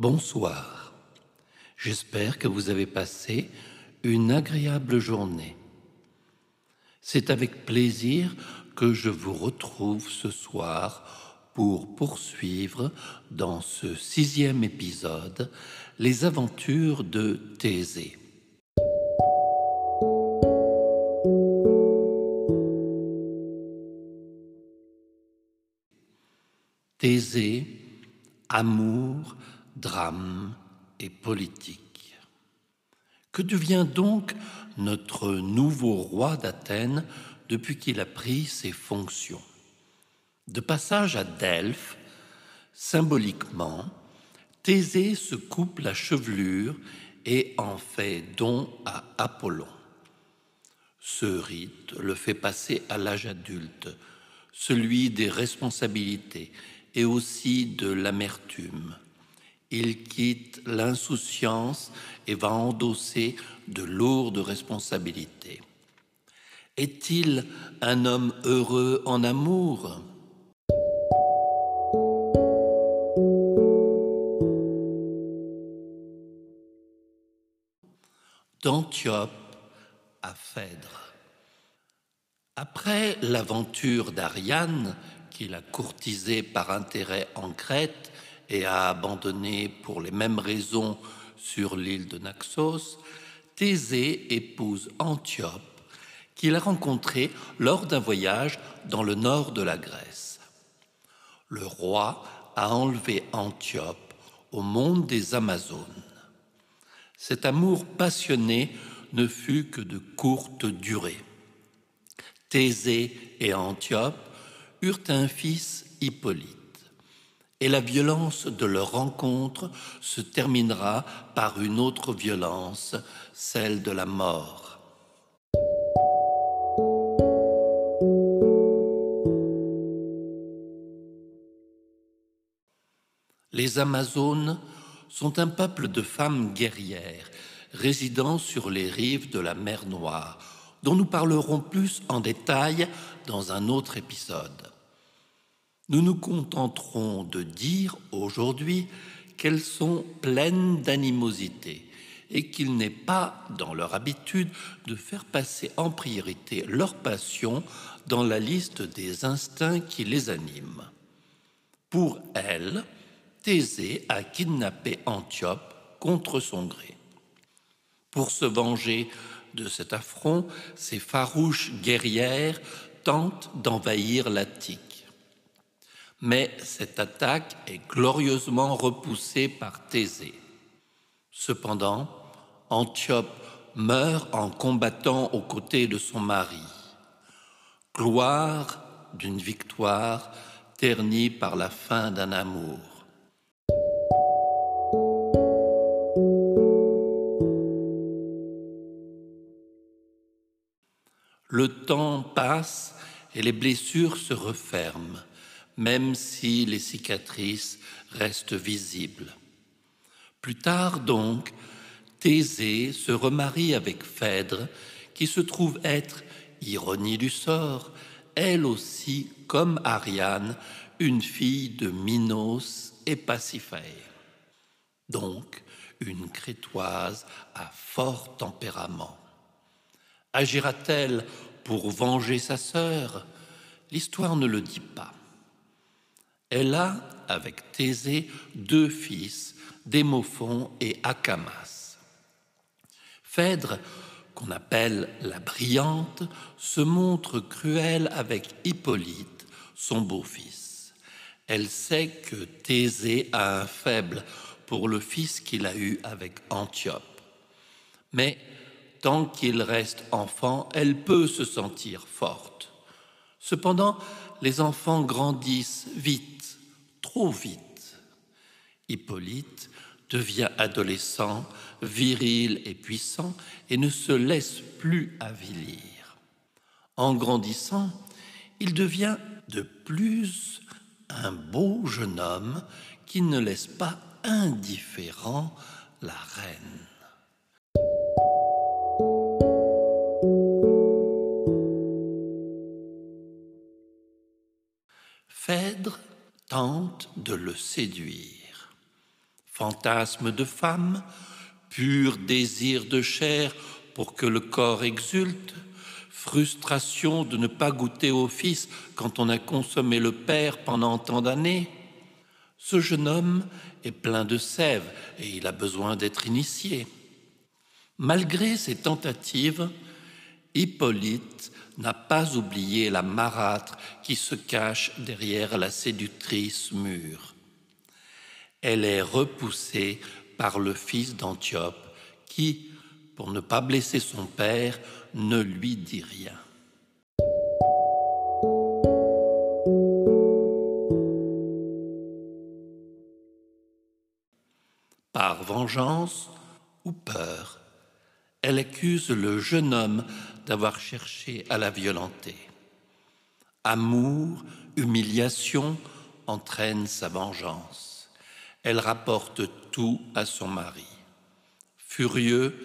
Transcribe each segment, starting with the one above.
Bonsoir. J'espère que vous avez passé une agréable journée. C'est avec plaisir que je vous retrouve ce soir pour poursuivre dans ce sixième épisode les aventures de Thésée. Thésée, amour, drame et politique. Que devient donc notre nouveau roi d'Athènes depuis qu'il a pris ses fonctions? De passage à Delphes, symboliquement, Thésée se coupe la chevelure et en fait don à Apollon. Ce rite le fait passer à l'âge adulte, celui des responsabilités et aussi de l'amertume il quitte l'insouciance et va endosser de lourdes responsabilités. Est-il un homme heureux en amour? D'Antiope à Phèdre. Après l'aventure d'Ariane, qu'il a courtisée par intérêt en Crète, et a abandonné pour les mêmes raisons sur l'île de Naxos, Thésée épouse Antiope, qu'il a rencontrée lors d'un voyage dans le nord de la Grèce. Le roi a enlevé Antiope au monde des Amazones. Cet amour passionné ne fut que de courte durée. Thésée et Antiope eurent un fils Hippolyte et la violence de leur rencontre se terminera par une autre violence, celle de la mort. Les Amazones sont un peuple de femmes guerrières résidant sur les rives de la mer Noire, dont nous parlerons plus en détail dans un autre épisode. Nous nous contenterons de dire aujourd'hui qu'elles sont pleines d'animosité et qu'il n'est pas dans leur habitude de faire passer en priorité leur passion dans la liste des instincts qui les animent. Pour elles, Thésée a kidnappé Antiope contre son gré. Pour se venger de cet affront, ces farouches guerrières tentent d'envahir l'Attique. Mais cette attaque est glorieusement repoussée par Thésée. Cependant, Antiope meurt en combattant aux côtés de son mari. Gloire d'une victoire ternie par la fin d'un amour. Le temps passe et les blessures se referment même si les cicatrices restent visibles. Plus tard donc, Thésée se remarie avec Phèdre, qui se trouve être, ironie du sort, elle aussi, comme Ariane, une fille de Minos et Pasiphae. Donc, une crétoise à fort tempérament. Agira-t-elle pour venger sa sœur? L'histoire ne le dit pas. Elle a, avec Thésée, deux fils, Démophon et Acamas. Phèdre, qu'on appelle la brillante, se montre cruelle avec Hippolyte, son beau-fils. Elle sait que Thésée a un faible pour le fils qu'il a eu avec Antiope. Mais tant qu'il reste enfant, elle peut se sentir forte. Cependant, les enfants grandissent vite trop vite. Hippolyte devient adolescent, viril et puissant et ne se laisse plus avilir. En grandissant, il devient de plus un beau jeune homme qui ne laisse pas indifférent la reine. Phèdre tente de le séduire. Fantasme de femme, pur désir de chair pour que le corps exulte, frustration de ne pas goûter au Fils quand on a consommé le Père pendant tant d'années. Ce jeune homme est plein de sève et il a besoin d'être initié. Malgré ses tentatives, Hippolyte n'a pas oublié la marâtre qui se cache derrière la séductrice mûre. Elle est repoussée par le fils d'Antiope qui, pour ne pas blesser son père, ne lui dit rien. Par vengeance ou peur, elle accuse le jeune homme d'avoir cherché à la violenter. Amour, humiliation entraînent sa vengeance. Elle rapporte tout à son mari. Furieux,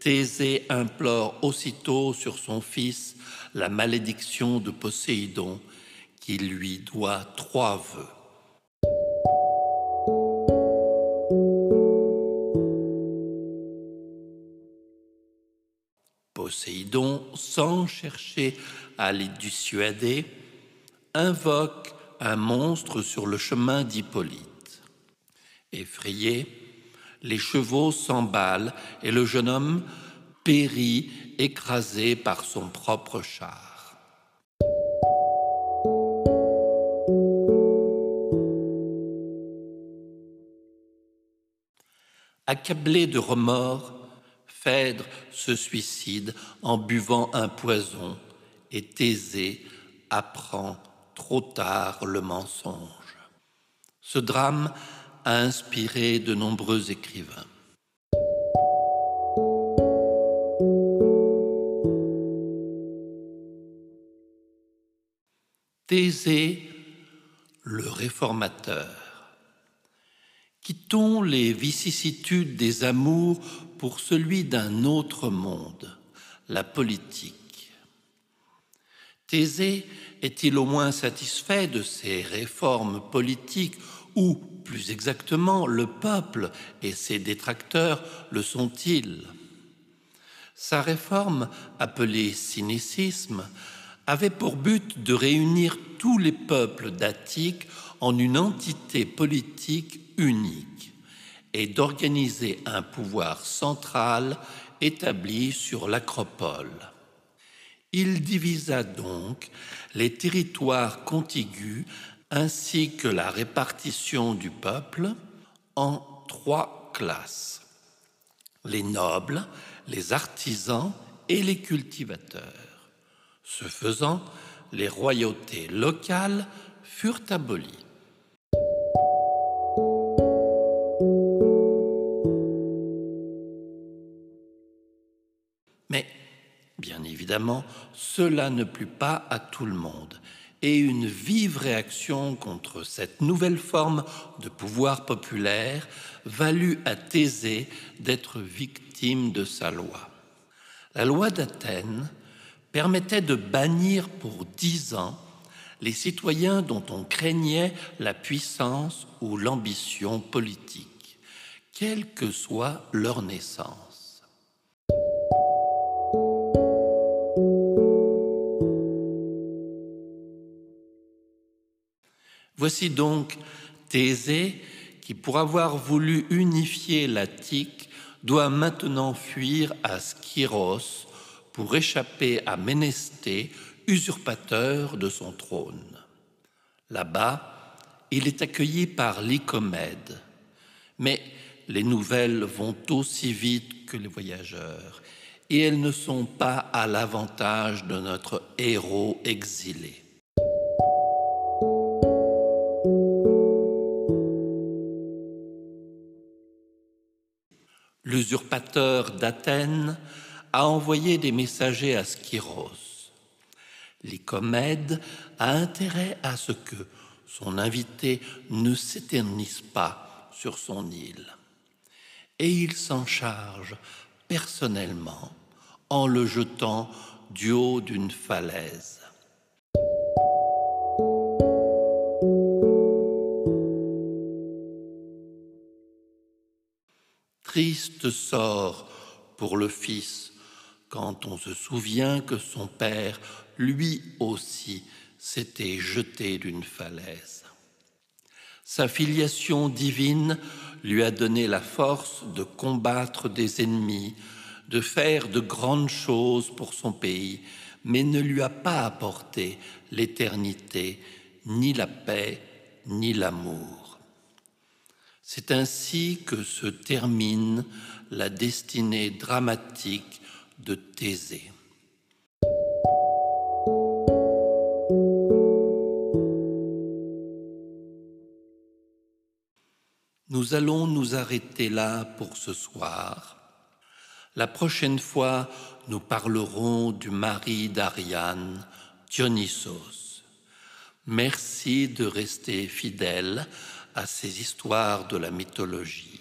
Thésée implore aussitôt sur son fils la malédiction de Poséidon qui lui doit trois vœux. Poséidon, sans chercher à les dissuader, invoque un monstre sur le chemin d'Hippolyte. Effrayé, les chevaux s'emballent et le jeune homme périt écrasé par son propre char. Accablé de remords, Phèdre se suicide en buvant un poison et Thésée apprend trop tard le mensonge. Ce drame a inspiré de nombreux écrivains. Thésée, le réformateur. Quittons les vicissitudes des amours pour celui d'un autre monde, la politique. Thésée est-il au moins satisfait de ces réformes politiques ou, plus exactement, le peuple et ses détracteurs le sont-ils? Sa réforme, appelée cynicisme, avait pour but de réunir tous les peuples d'Attique en une entité politique unique et d'organiser un pouvoir central établi sur l'acropole. Il divisa donc les territoires contigus ainsi que la répartition du peuple en trois classes. Les nobles, les artisans et les cultivateurs. Ce faisant, les royautés locales furent abolies. Évidemment, cela ne plut pas à tout le monde, et une vive réaction contre cette nouvelle forme de pouvoir populaire valut à Thésée d'être victime de sa loi. La loi d'Athènes permettait de bannir pour dix ans les citoyens dont on craignait la puissance ou l'ambition politique, quelle que soit leur naissance. Voici donc Thésée qui, pour avoir voulu unifier l'Attique, doit maintenant fuir à Skyros pour échapper à Ménesté, usurpateur de son trône. Là-bas, il est accueilli par Lycomède, mais les nouvelles vont aussi vite que les voyageurs, et elles ne sont pas à l'avantage de notre héros exilé. L'usurpateur d'Athènes a envoyé des messagers à Skyros. Lycomède a intérêt à ce que son invité ne s'éternise pas sur son île. Et il s'en charge personnellement en le jetant du haut d'une falaise. Triste sort pour le fils quand on se souvient que son père, lui aussi, s'était jeté d'une falaise. Sa filiation divine lui a donné la force de combattre des ennemis, de faire de grandes choses pour son pays, mais ne lui a pas apporté l'éternité, ni la paix, ni l'amour. C'est ainsi que se termine la destinée dramatique de Thésée. Nous allons nous arrêter là pour ce soir. La prochaine fois, nous parlerons du mari d'Ariane, Dionysos. Merci de rester fidèle à ces histoires de la mythologie.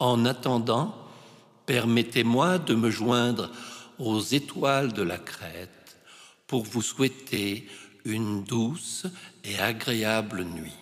En attendant, permettez-moi de me joindre aux étoiles de la crête pour vous souhaiter une douce et agréable nuit.